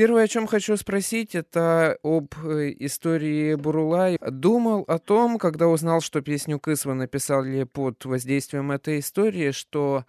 Первое, о чем хочу спросить, это об э, истории Бурулай. Думал о том, когда узнал, что песню Кысва написали под воздействием этой истории, что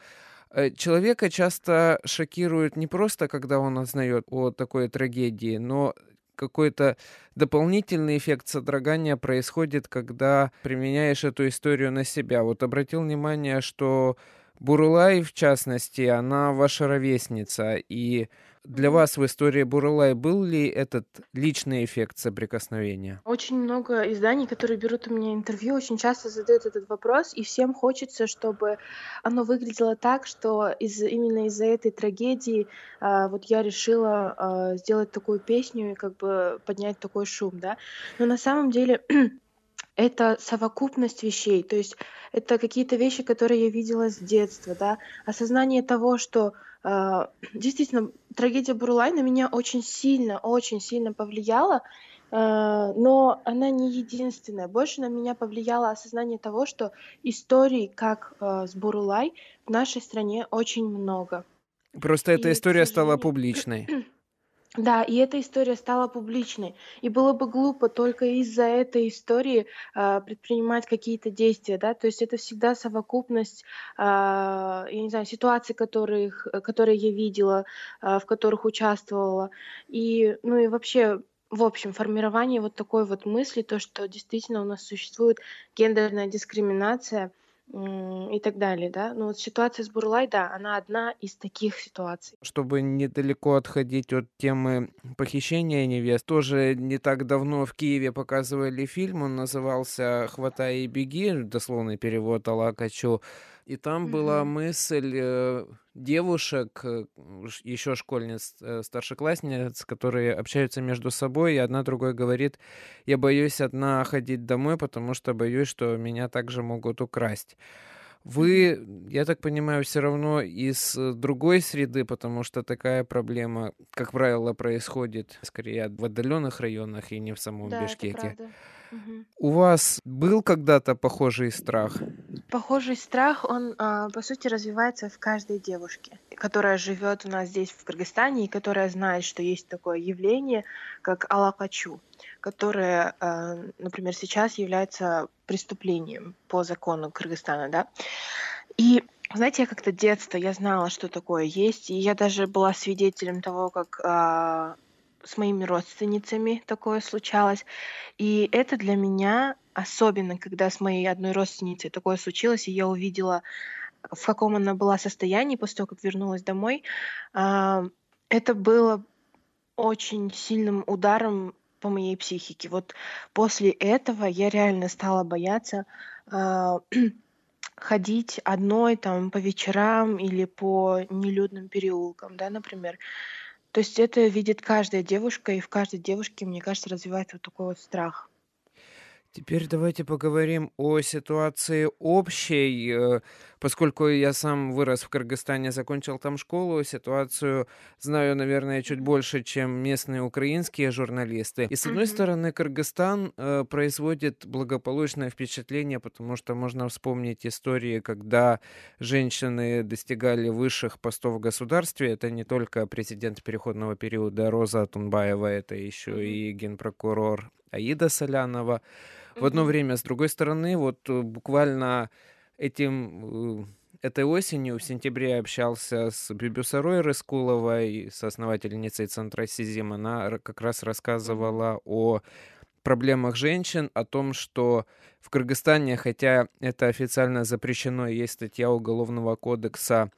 э, Человека часто шокирует не просто, когда он узнает о такой трагедии, но какой-то дополнительный эффект содрогания происходит, когда применяешь эту историю на себя. Вот обратил внимание, что Бурулай, в частности, она ваша ровесница, и для вас в истории Бурулай был ли этот личный эффект соприкосновения? Очень много изданий, которые берут у меня интервью, очень часто задают этот вопрос, и всем хочется, чтобы оно выглядело так, что из, именно из-за этой трагедии а, вот я решила а, сделать такую песню и как бы поднять такой шум, да. Но на самом деле это совокупность вещей, то есть это какие-то вещи, которые я видела с детства, да, осознание того, что э, действительно трагедия Бурлай на меня очень сильно, очень сильно повлияла, э, но она не единственная. Больше на меня повлияло осознание того, что историй, как э, с Бурлай, в нашей стране очень много. Просто эта история стала публичной. Да, и эта история стала публичной. И было бы глупо только из-за этой истории а, предпринимать какие-то действия, да. То есть это всегда совокупность, а, я не знаю, ситуаций, которых, которые я видела, а, в которых участвовала. И, ну и вообще, в общем, формирование вот такой вот мысли, то, что действительно у нас существует гендерная дискриминация, и так далее, да. Но вот ситуация с Бурлай, да, она одна из таких ситуаций. Чтобы недалеко отходить от темы похищения невест, тоже не так давно в Киеве показывали фильм, он назывался «Хватай и беги», дословный перевод Алакачу. И там mm-hmm. была мысль э, девушек, э, еще школьниц, э, старшеклассниц, которые общаются между собой, и одна другой говорит, я боюсь одна ходить домой, потому что боюсь, что меня также могут украсть. Вы, я так понимаю, все равно из другой среды, потому что такая проблема, как правило, происходит скорее в отдаленных районах и не в самом да, Бишкеке. Это правда. У вас был когда-то похожий страх? Похожий страх, он, а, по сути, развивается в каждой девушке, которая живет у нас здесь, в Кыргызстане, и которая знает, что есть такое явление, как алакачу, которое, а, например, сейчас является преступлением по закону Кыргызстана, да. И знаете, я как-то детство, я знала, что такое есть, и я даже была свидетелем того, как а, с моими родственницами такое случалось. И это для меня, особенно когда с моей одной родственницей такое случилось, и я увидела, в каком она была состоянии после того, как вернулась домой, а, это было очень сильным ударом по моей психике. Вот после этого я реально стала бояться а, ходить одной там по вечерам или по нелюдным переулкам, да, например. То есть это видит каждая девушка, и в каждой девушке, мне кажется, развивается вот такой вот страх. Теперь давайте поговорим о ситуации общей. Э, поскольку я сам вырос в Кыргызстане, закончил там школу, ситуацию знаю, наверное, чуть больше, чем местные украинские журналисты. И с одной стороны, Кыргызстан э, производит благополучное впечатление, потому что можно вспомнить истории, когда женщины достигали высших постов в государстве. Это не только президент переходного периода Роза Тунбаева, это еще и генпрокурор Аида Солянова в одно время. С другой стороны, вот э, буквально этим э, этой осенью, в сентябре, общался с Бибюсарой Рыскуловой, с основательницей Центра Сизим. Она как раз рассказывала о проблемах женщин, о том, что в Кыргызстане, хотя это официально запрещено, есть статья Уголовного кодекса,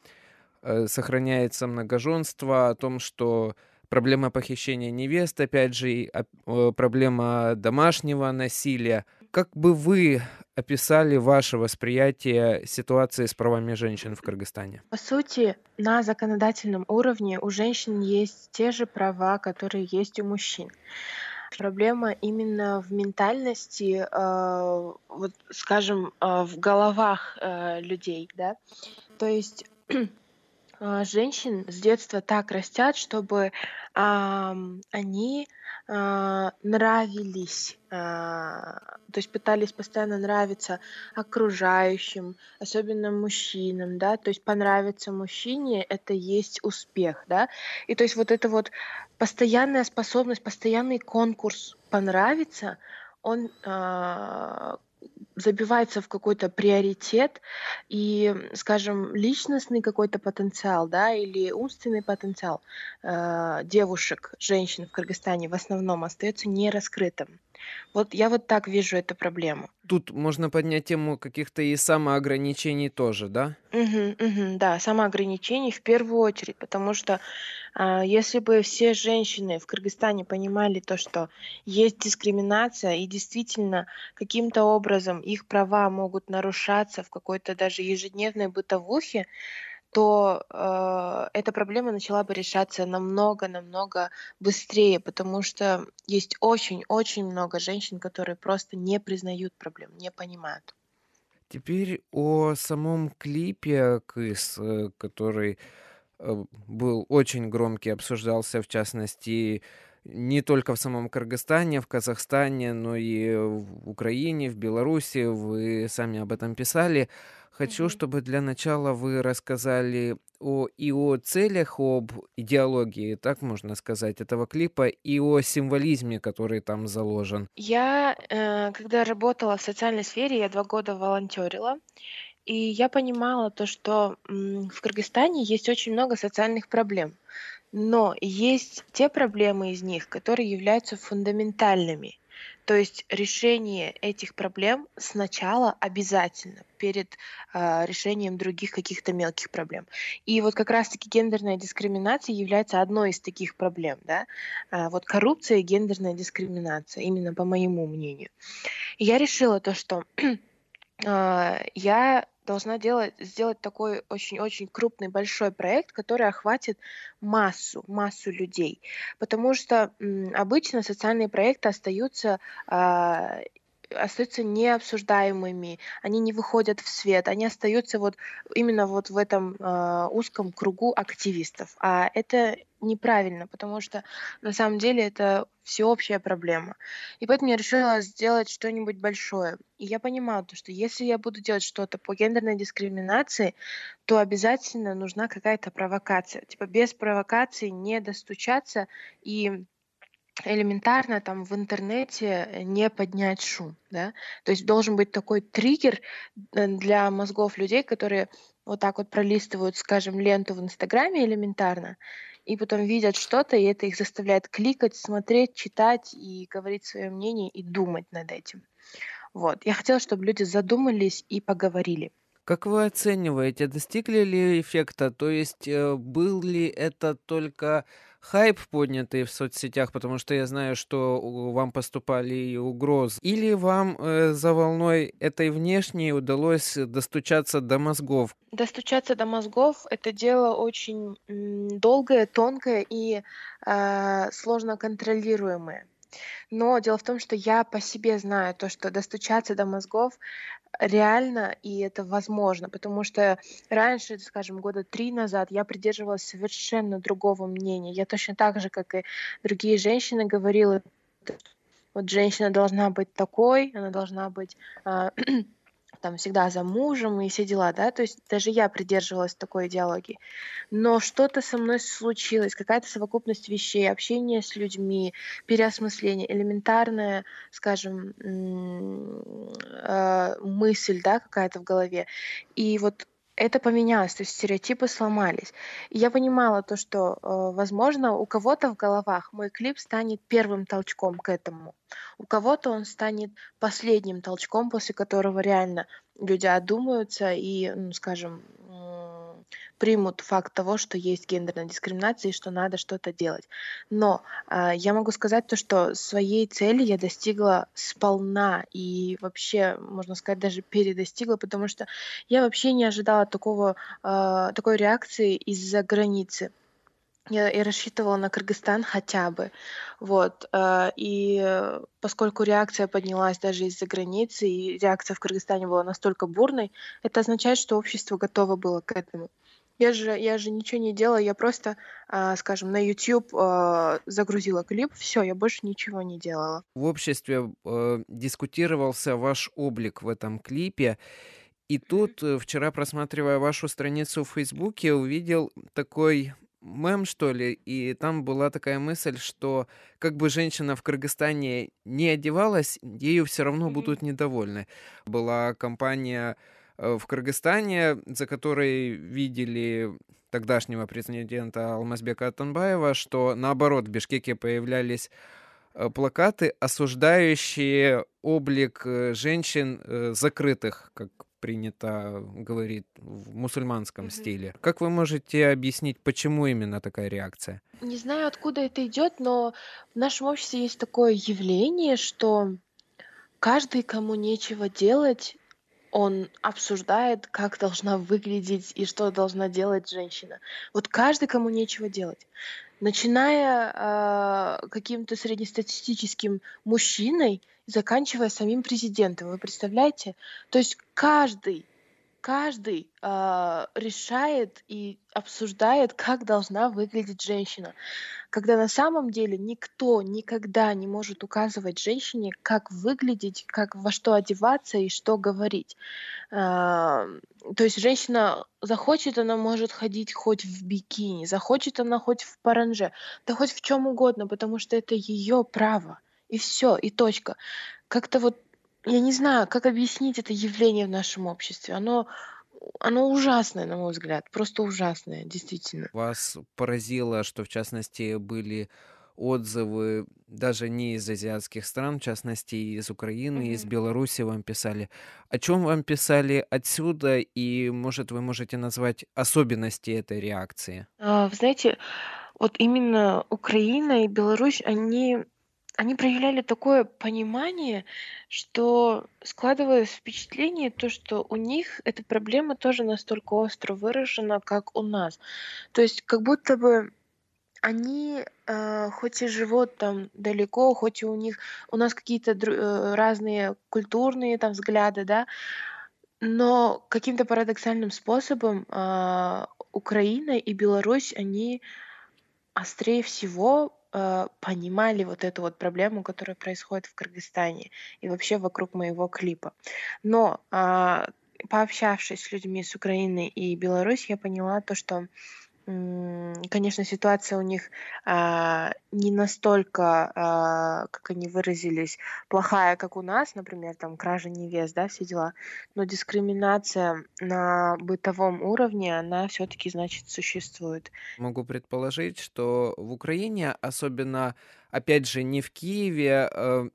э, сохраняется многоженство, о том, что проблема похищения невест, опять же, проблема домашнего насилия. Как бы вы описали ваше восприятие ситуации с правами женщин в Кыргызстане? По сути, на законодательном уровне у женщин есть те же права, которые есть у мужчин. Проблема именно в ментальности, э, вот, скажем, э, в головах э, людей, да. То есть а, женщин с детства так растят, чтобы, ам, они, а, нравились, а, то есть пытались постоянно нравиться окружающим, особенно мужчинам, да. То есть понравиться мужчине- это есть успех, да. И то есть вот эта вот постоянная способность, постоянный конкурс понравиться, он, а забивается в какой-то приоритет, и, скажем, личностный какой-то потенциал, да, или умственный потенциал э, девушек, женщин в Кыргызстане в основном остается нераскрытым. Вот я вот так вижу эту проблему. Тут можно поднять тему каких-то и самоограничений тоже, да? Мгм, мгм, да, самоограничений в первую очередь, потому что а, если бы все женщины в Кыргызстане понимали то, что есть дискриминация и действительно каким-то образом их права могут нарушаться в какой-то даже ежедневной бытовухе, то э, эта проблема начала бы решаться намного-намного быстрее, потому что есть очень-очень много женщин, которые просто не признают проблем, не понимают. Теперь о самом клипе "Кыс", э, который, э, был очень громкий, обсуждался, в частности, не только в самом Кыргызстане, в Казахстане, но и в Украине, в Беларуси. Вы сами об этом писали. Хочу, чтобы для начала вы рассказали о и о целях, об идеологии, так можно сказать, этого клипа, и о символизме, который там заложен. Я, э, когда работала в социальной сфере, я 2 года волонтерила, и я понимала то, что, в Кыргызстане есть очень много социальных проблем. Но есть те проблемы из них, которые являются фундаментальными. То есть решение этих проблем сначала обязательно перед а, решением других каких-то мелких проблем. И вот как раз-таки гендерная дискриминация является одной из таких проблем. Да? А, вот коррупция и гендерная дискриминация, именно по моему мнению. И я решила то, что а, я должна делать сделать такой очень-очень крупный, большой проект, который охватит массу массу людей. Потому что, м, обычно социальные проекты остаются, а, остаются необсуждаемыми, они не выходят в свет, они остаются вот именно вот в этом, а, узком кругу активистов. А это неправильно, потому что на самом деле это всеобщая проблема. И поэтому я решила сделать что-нибудь большое. И я понимала то, что если я буду делать что-то по гендерной дискриминации, то обязательно нужна какая-то провокация. Типа без провокации не достучаться и элементарно там в интернете э, не поднять шум, да. То есть должен быть такой триггер э, для мозгов людей, которые вот так вот пролистывают, скажем, ленту в "Инстаграме" элементарно, и потом видят что-то, и это их заставляет кликать, смотреть, читать и говорить свое мнение, и думать над этим. Вот. Я хотела, чтобы люди задумались и поговорили. Как вы оцениваете, достигли ли эффекта? То есть, э, был ли это только хайп, поднятый в соцсетях, потому что я знаю, что вам поступали и угрозы, или вам, э, за волной этой внешней удалось достучаться до мозгов? Достучаться до мозгов- это дело очень, долгое, тонкое и, а, сложно контролируемое. Но дело в том, что я по себе знаю то, что достучаться до мозгов реально, и это возможно. Потому что раньше, скажем, года 3 назад я придерживалась совершенно другого мнения. Я точно так же, как и другие женщины, говорила, вот женщина должна быть такой, она должна быть, а там всегда за мужем и все дела, да, то есть даже я придерживалась такой идеологии. Но что-то со мной случилось, какая-то совокупность вещей, общение с людьми, переосмысление, элементарная, скажем, э, мысль, да, какая-то в голове. И вот это поменялось, то есть стереотипы сломались. И я понимала то, что, э, возможно, у кого-то в головах мой клип станет первым толчком к этому. У кого-то он станет последним толчком, после которого реально люди одумаются и, ну, скажем, примут факт того, что есть гендерная дискриминация и что надо что-то делать. Но а, я могу сказать то, что своей цели я достигла сполна и вообще, можно сказать, даже передостигла, потому что я вообще не ожидала такого, а, такой реакции из-за границы. Я и рассчитывала на Кыргызстан хотя бы. Вот, э, и поскольку реакция поднялась даже из-за границы, и реакция в Кыргызстане была настолько бурной, это означает, что общество готово было к этому. Я же, я же ничего не делала, я просто, а, скажем, на YouTube а, загрузила клип, все, я больше ничего не делала. В обществе э, дискутировался ваш облик в этом клипе. И тут, э, вчера просматривая вашу страницу в Фейсбуке, увидел такой мем, что ли, и там была такая мысль, что как бы женщина в Кыргызстане не одевалась, ею все равно будут недовольны. Была компания э, в Кыргызстане, за которой видели тогдашнего президента Алмазбека Атанбаева, что наоборот в Бишкеке появлялись э, плакаты, осуждающие облик э, женщин закрытых, как принято говорить в мусульманском mm-hmm. стиле. Как вы можете объяснить, почему именно такая реакция? Не знаю, откуда это идет, но в нашем обществе есть такое явление, что каждый, кому нечего делать, он обсуждает, как должна выглядеть и что должна делать женщина. Вот каждый, кому нечего делать. Начиная э, каким-то среднестатистическим мужчиной, заканчивая самим президентом. Вы представляете? То есть каждый, каждый э, решает и обсуждает, как должна выглядеть женщина. Когда на самом деле никто никогда не может указывать женщине, как выглядеть, как во что одеваться и что говорить. Э, то есть женщина захочет, она может ходить хоть в бикини, захочет она хоть в паранже, да хоть в чем угодно, потому что это ее право и все, и точка. Как-то вот, я не знаю, как объяснить это явление в нашем обществе. Оно оно ужасное, на мой взгляд, просто ужасное, действительно. Вас поразило, что в частности были отзывы даже не из азиатских стран, в частности из Украины, mm-hmm. из Беларуси вам писали. О чем вам писали отсюда и, может, вы можете назвать особенности этой реакции? А, вы знаете, вот именно Украина и Беларусь, они они проявляли такое понимание, что складывалось впечатление, то, что у них эта проблема тоже настолько остро выражена, как у нас. То есть как будто бы они, э, хоть и живут там далеко, хоть и у них у нас какие-то э, разные культурные там взгляды, да, но каким-то парадоксальным способом э, Украина и Беларусь, они острее всего понимали вот эту вот проблему, которая происходит в Кыргызстане и вообще вокруг моего клипа. Но э, пообщавшись с людьми с Украины и Беларусь, я поняла то, что Конечно, ситуация у них а, не настолько, а, как они выразились, плохая, как у нас, например, там кража невест, да, все дела. Но дискриминация на бытовом уровне, она все-таки, значит, существует. Могу предположить, что в Украине, особенно, опять же, не в Киеве, э,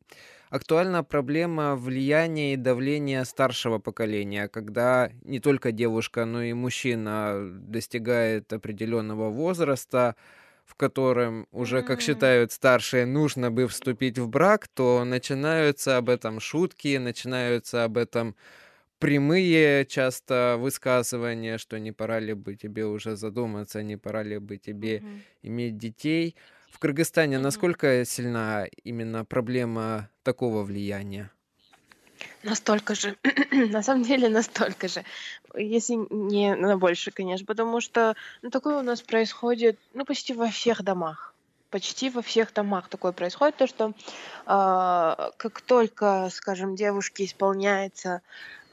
актуальна проблема влияния и давления старшего поколения, когда не только девушка, но и мужчина достигает определенного возраста, в котором уже, как считают старшие, нужно бы вступить в брак, то начинаются об этом шутки, начинаются об этом прямые часто высказывания, что не пора ли бы тебе уже задуматься, не пора ли бы тебе mm-hmm. иметь детей. В Кыргызстане mm-hmm. насколько сильна именно проблема такого влияния? Настолько же. на самом деле настолько же. Если не на больше, конечно. Потому что ну, такое у нас происходит ну, почти во всех домах. Почти во всех домах такое происходит, то что э, как только, скажем, девушке исполняется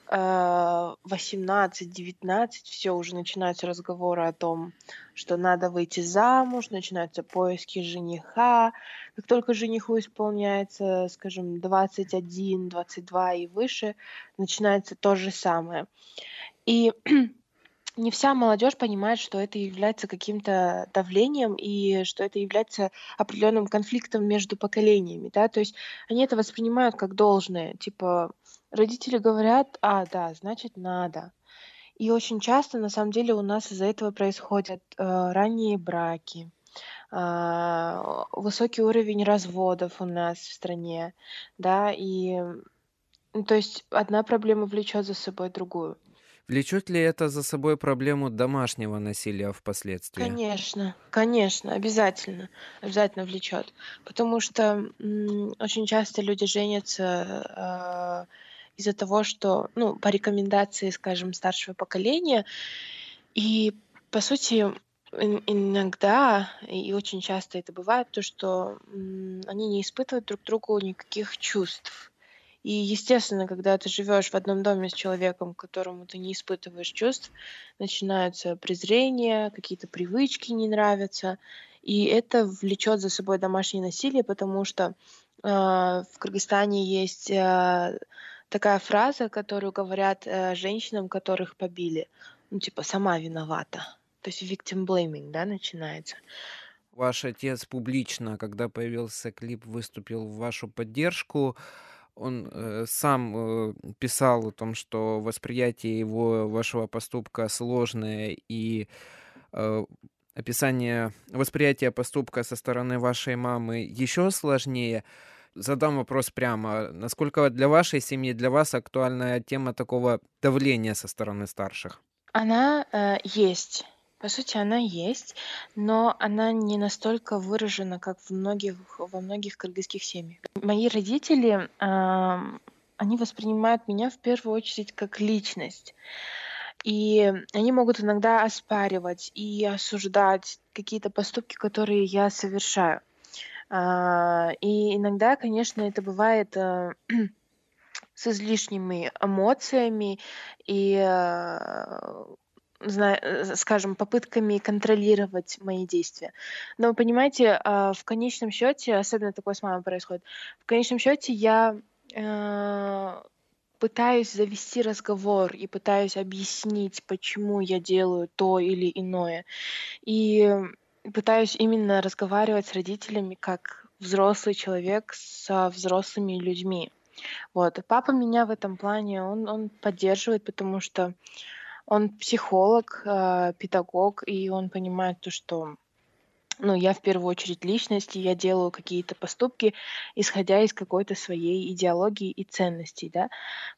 18-19, все, уже начинаются разговоры о том, что надо выйти замуж, начинаются поиски жениха. Как только жениху исполняется, скажем, 21, 22 и выше, начинается то же самое. И не вся молодежь понимает, что это является каким-то давлением и что это является определенным конфликтом между поколениями, да, то есть они это воспринимают как должное, типа родители говорят, а, да, значит надо. И очень часто, на самом деле, у нас из-за этого происходят э, ранние браки, э, высокий уровень разводов у нас в стране, да, и ну, то есть одна проблема влечет за собой другую. Влечет ли это за собой проблему домашнего насилия впоследствии? Конечно, конечно, обязательно, обязательно влечет, потому что очень часто люди женятся э, из-за того, что, ну, по рекомендации, скажем, старшего поколения, и По сути, ин иногда и очень часто это бывает, то что, они не испытывают друг другу никаких чувств. И, естественно, когда ты живешь в одном доме с человеком, которому ты не испытываешь чувств, начинается презрение, какие-то привычки не нравятся, и это влечет за собой домашнее насилие, потому что, а, в Кыргызстане есть, а, такая фраза, которую говорят, э, женщинам, которых побили. Ну, типа: "Сама виновата". То есть victim blaming, да, начинается. Ваш отец публично, когда появился клип, выступил в вашу поддержку. Он, э, сам, э, писал о том, что восприятие его вашего поступка сложное и, э, описание восприятия поступка со стороны вашей мамы еще сложнее. Задам вопрос прямо. Насколько для вашей семьи, для вас актуальная тема такого давления со стороны старших? Она, э, есть. По сути, она есть, но она не настолько выражена, как в многих во многих кыргызских семьях. Мои родители, ам, они воспринимают меня в первую очередь как личность. И они могут иногда оспаривать и осуждать какие-то поступки, которые я совершаю. А, и иногда, конечно, это бывает, э, с излишними эмоциями и, э, э, скажем, попытками контролировать мои действия. Но понимаете, а, в конечном счете, особенно такое с мамой происходит, в конечном счете я, пытаюсь завести разговор и пытаюсь объяснить, почему я делаю то или иное. И пытаюсь именно разговаривать с родителями как взрослый человек со взрослыми людьми. Вот. Папа меня в этом плане, он он поддерживает, потому что он психолог, э, педагог, и он понимает то, что, ну, я в первую очередь личность, и я делаю какие-то поступки, исходя из какой-то своей идеологии и ценностей, да.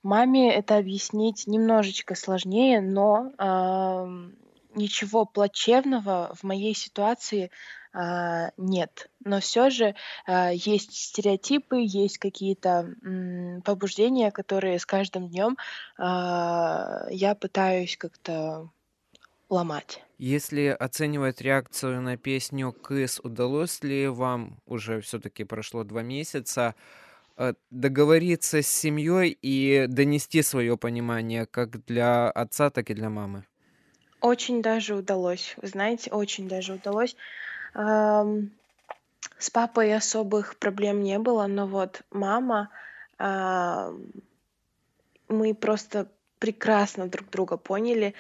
Маме это объяснить немножечко сложнее, но, ам, ничего плачевного в моей ситуации, а, нет. Но всё же, а, есть стереотипы, есть какие-то, побуждения, которые с каждым днём, а, я пытаюсь как-то ломать. Если оценивать реакцию на песню "Кыз", удалось ли вам, уже всё-таки прошло 2 месяца, э, договориться с семьей и донести своё понимание как для отца, так и для мамы? Очень даже удалось. Вы знаете, очень даже удалось. Ам, с папой особых проблем не было, но вот мама, ам, мы просто прекрасно друг друга поняли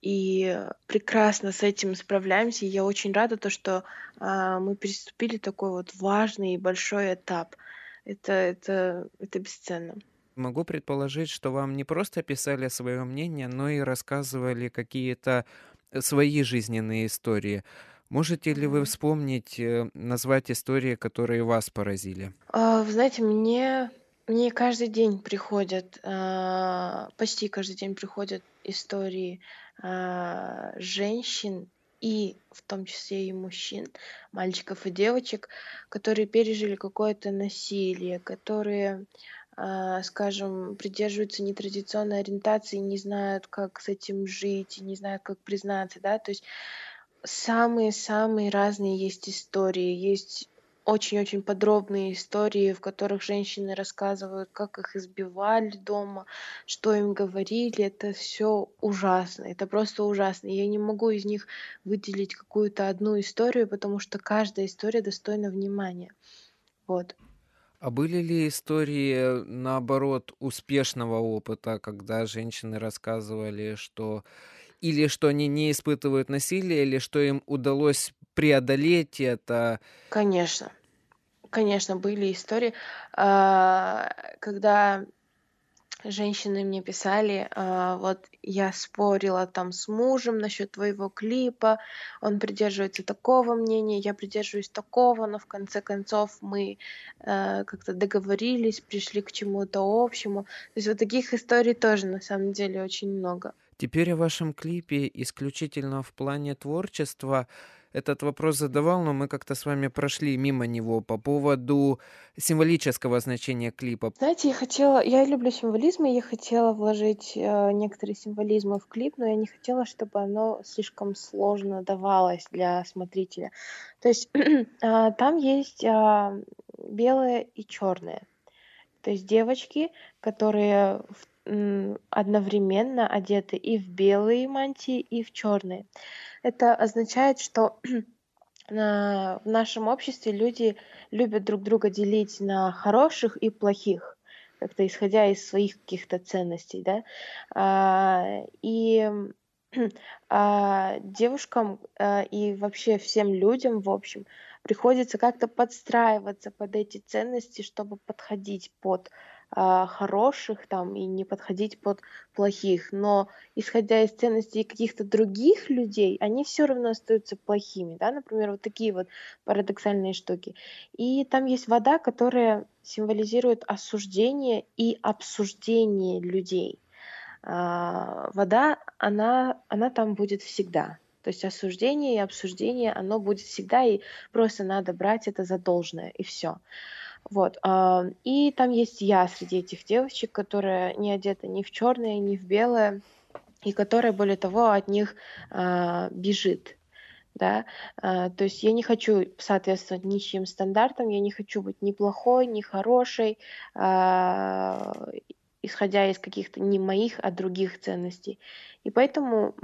и прекрасно с этим справляемся. И я очень рада, то что, а, мы переступили такой вот важный и большой этап. Это это это бесценно. Могу предположить, что вам не просто писали своё мнение, но и рассказывали какие-то, э, свои жизненные истории. Можете ли вы вспомнить, э, назвать истории, которые вас поразили? А, вы знаете, мне мне каждый день приходят, а, почти каждый день приходят истории, а, женщин и в том числе и мужчин, мальчиков и девочек, которые пережили какое-то насилие, которые, скажем, придерживаются нетрадиционной ориентации, не знают, как с этим жить, не знают, как признаться, да. То есть самые-самые разные есть истории. Есть очень-очень подробные истории, в которых женщины рассказывают, как их избивали дома, что им говорили. Это всё ужасно, это просто ужасно. Я не могу из них выделить какую-то одну историю, потому что каждая история достойна внимания. Вот. А были ли истории, наоборот, успешного опыта, когда женщины рассказывали, что или что они не испытывают насилия, или что им удалось преодолеть это? Конечно. Конечно, были истории, а, когда женщины мне писали: "А, вот я спорила там с мужем насчёт твоего клипа, он придерживается такого мнения, я придерживаюсь такого, но в конце концов мы, э, как-то договорились, пришли к чему-то общему". То есть вот таких историй тоже на самом деле очень много. Теперь о вашем клипе исключительно в плане творчества. Этот вопрос задавал, но мы как-то с вами прошли мимо него по поводу символического значения клипа. Знаете, я хотела, я люблю символизм, и я хотела вложить э, некоторые символизмы в клип, но я не хотела, чтобы оно слишком сложно давалось для смотрителя. То есть э, там есть э, белое и черное. То есть девочки, которые одновременно одеты и в белые мантии, и в черные. Это означает, что в нашем обществе люди любят друг друга делить на хороших и плохих, как-то исходя из своих каких-то ценностей, да. А, и а, девушкам а, и вообще всем людям, в общем, приходится как-то подстраиваться под эти ценности, чтобы подходить под а, хороших там и не подходить под плохих. Но исходя из ценностей каких-то других людей, они все равно остаются плохими, да, например, вот такие вот парадоксальные штуки. И там есть вода, которая символизирует осуждение и обсуждение людей. А, вода, она, она там будет всегда. То есть осуждение и обсуждение, оно будет всегда, и просто надо брать это за должное, и все. Вот. А, и там есть я среди этих девочек, которая не одета ни в черное, ни в белое, и которая, более того, от них а, бежит. Да? А, то есть я не хочу соответствовать ничьим стандартам, я не хочу быть ни плохой, ни хорошей, исходя из каких-то не моих, а других ценностей. И поэтому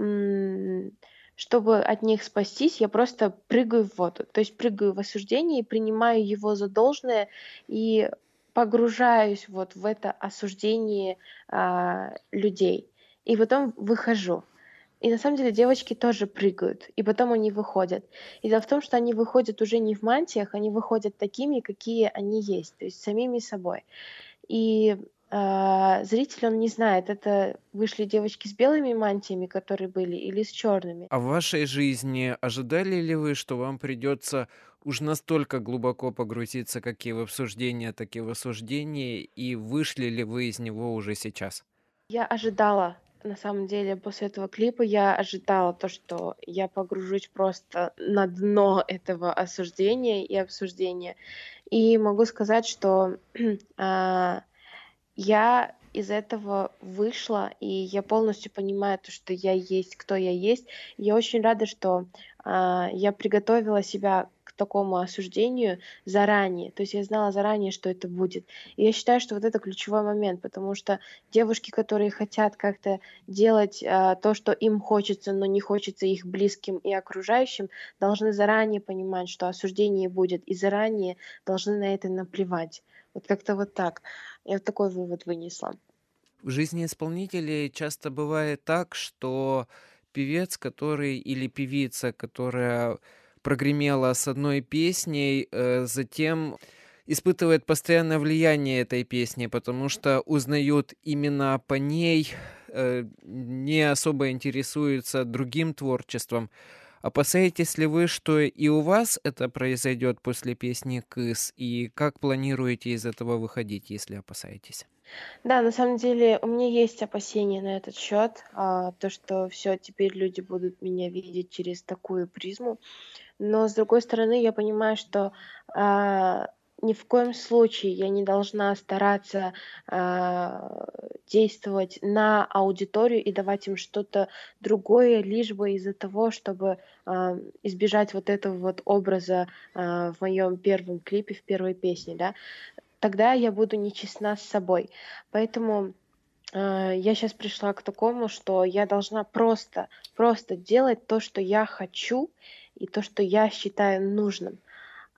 чтобы от них спастись, я просто прыгаю в воду. То есть прыгаю в осуждение и принимаю его за должное и погружаюсь вот в это осуждение а, людей. И потом выхожу. И на самом деле девочки тоже прыгают, и потом они выходят. И дело в том, что они выходят уже не в мантиях, они выходят такими, какие они есть, то есть самими собой. И а, зритель, он не знает, это вышли девочки с белыми мантиями, которые были, или с черными. А в вашей жизни ожидали ли вы, что вам придется уж настолько глубоко погрузиться как и в обсуждение, так и в осуждение, и вышли ли вы из него уже сейчас? Я ожидала, на самом деле, после этого клипа я ожидала то, что я погружусь просто на дно этого осуждения и обсуждения. И могу сказать, что а, я из этого вышла, и я полностью понимаю то, что я есть, кто я есть. я очень рада, что а, я приготовила себя к такому осуждению заранее. То есть я знала заранее, что это будет. И я считаю, что вот это ключевой момент, потому что девушки, которые хотят как-то делать а, то, что им хочется, но не хочется их близким и окружающим, должны заранее понимать, что осуждение будет, и заранее должны на это наплевать. Вот как-то вот так. Я вот такой вывод вынесла. В жизни исполнителей часто бывает так, что певец, который или певица, которая прогремела с одной песней, э, затем испытывает постоянное влияние этой песни, потому что узнают именно по ней, э, не особо интересуются другим творчеством. Опасаетесь ли вы, что и у вас это произойдет после песни «Кыс», и как планируете из этого выходить, если опасаетесь? Да, на самом деле у меня есть опасения на этот счет, а, то, что все, теперь люди будут меня видеть через такую призму. Но с другой стороны, я понимаю, что а, ни в коем случае я не должна стараться э, действовать на аудиторию и давать им что-то другое, лишь бы из-за того, чтобы э, избежать вот этого вот образа э, в моем первом клипе, в первой песне, да, тогда я буду нечестна с собой. Поэтому я сейчас пришла к такому, что я должна просто, просто делать то, что я хочу, и то, что я считаю нужным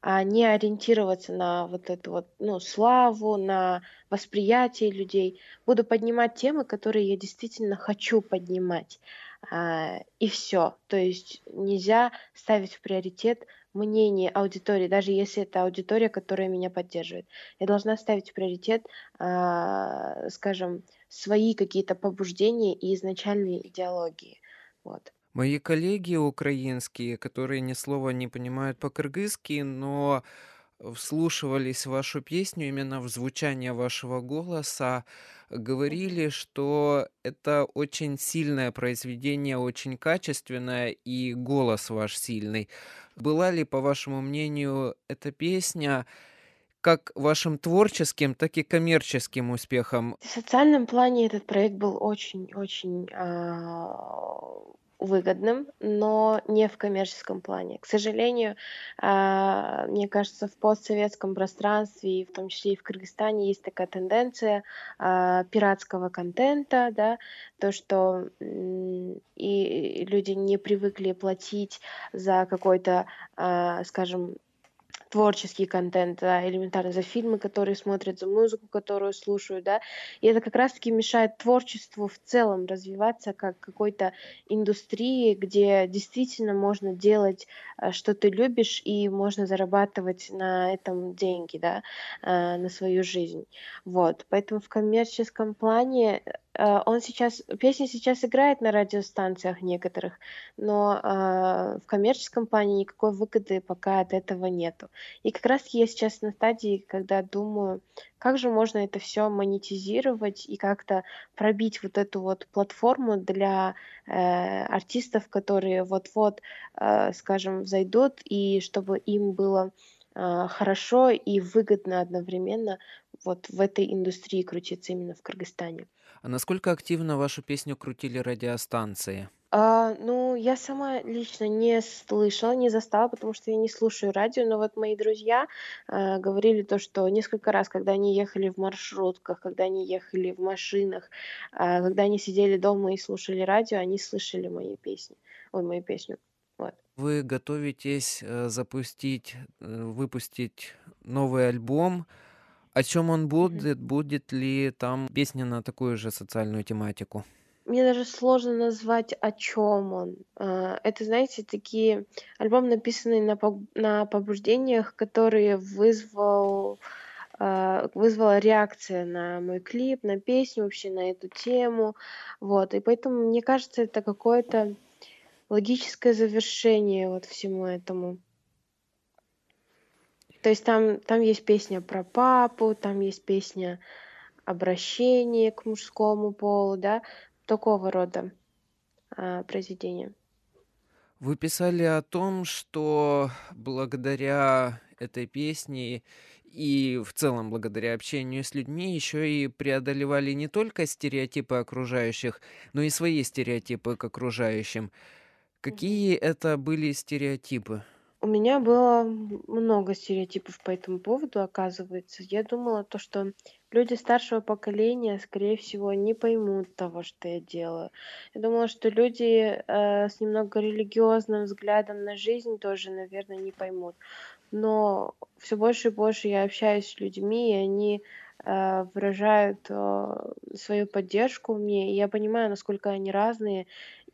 а не ориентироваться на вот эту вот, ну, славу, на восприятие людей. Буду поднимать темы, которые я действительно хочу поднимать. А, и все. То есть нельзя ставить в приоритет мнение аудитории, даже если это аудитория, которая меня поддерживает. Я должна ставить в приоритет, а, скажем, свои какие-то побуждения и изначальные идеологии. Вот. Мои коллеги украинские, которые ни слова не понимают по-кыргызски, но вслушивались в вашу песню, именно в звучание вашего голоса, говорили, что это очень сильное произведение, очень качественное, и голос ваш сильный. Была ли, по вашему мнению, эта песня как вашим творческим, так и коммерческим успехом? В социальном плане этот проект был очень очень, а, выгодным, но не в коммерческом плане. К сожалению, а, мне кажется, в постсоветском пространстве, и в том числе и в Кыргызстане, есть такая тенденция, а, пиратского контента, да. То, что, и люди не привыкли платить за какой-то, а, скажем, творческий контент, да, элементарно за фильмы, которые смотрят, за музыку, которую слушают, да. И это как раз таки мешает творчеству в целом развиваться как какой-то индустрии, где действительно можно делать, а, что ты любишь, и можно зарабатывать на этом деньги, да, а, на свою жизнь. Вот. Поэтому в коммерческом плане, э, он сейчас песня сейчас играет на радиостанциях некоторых, но, а, в коммерческом плане никакой выгоды пока от этого нету. И как раз я сейчас на стадии, когда думаю, как же можно это всё монетизировать и как-то пробить вот эту вот платформу для, э, артистов, которые вот-вот, а, скажем, взойдут, и чтобы им было, а, хорошо и выгодно одновременно вот в этой индустрии крутиться именно в Кыргызстане. А насколько активно вашу песню крутили радиостанции? А, ну, я сама лично не слышала, не застала, потому что я не слушаю радио. Но вот мои друзья, а, говорили то, что несколько раз, когда они ехали в маршрутках, когда они ехали в машинах, а, когда они сидели дома и слушали радио, они слышали мои песни, ой, мою песню. Вот. Вы готовитесь, э, запустить, э, выпустить новый альбом. О чём он будет? Будет ли там песня на такую же социальную тематику? Мне даже сложно назвать, о чём он. А, это, знаете, такие альбом, написанный на на побуждениях, которые вызвал а, вызвала реакция на мой клип, на песню, вообще на эту тему. Вот. И поэтому, мне кажется, это какое-то логическое завершение вот всему этому. То есть там там есть песня про папу, там есть песня обращение к мужскому полу, да, такого рода, а, произведения. Вы писали о том, что благодаря этой песне и в целом благодаря общению с людьми ещё и преодолевали не только стереотипы окружающих, но и свои стереотипы к окружающим. Какие это были стереотипы? У меня было много стереотипов по этому поводу, оказывается. Я думала то, что люди старшего поколения, скорее всего, не поймут того, что я делаю. Я думала, что люди, э, с немного религиозным взглядом на жизнь тоже, наверно, не поймут. Но всё больше и больше я общаюсь с людьми, и они, э, выражают, а, свою поддержку мне. И я понимаю, насколько они разные.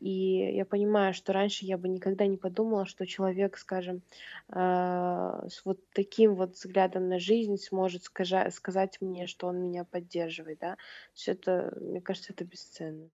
И я понимаю, что раньше я бы никогда не подумала, что человек, скажем, а, с вот таким вот взглядом на жизнь сможет скажа сказать мне, что он меня поддерживает, да. Есть это, мне кажется, это бесценно.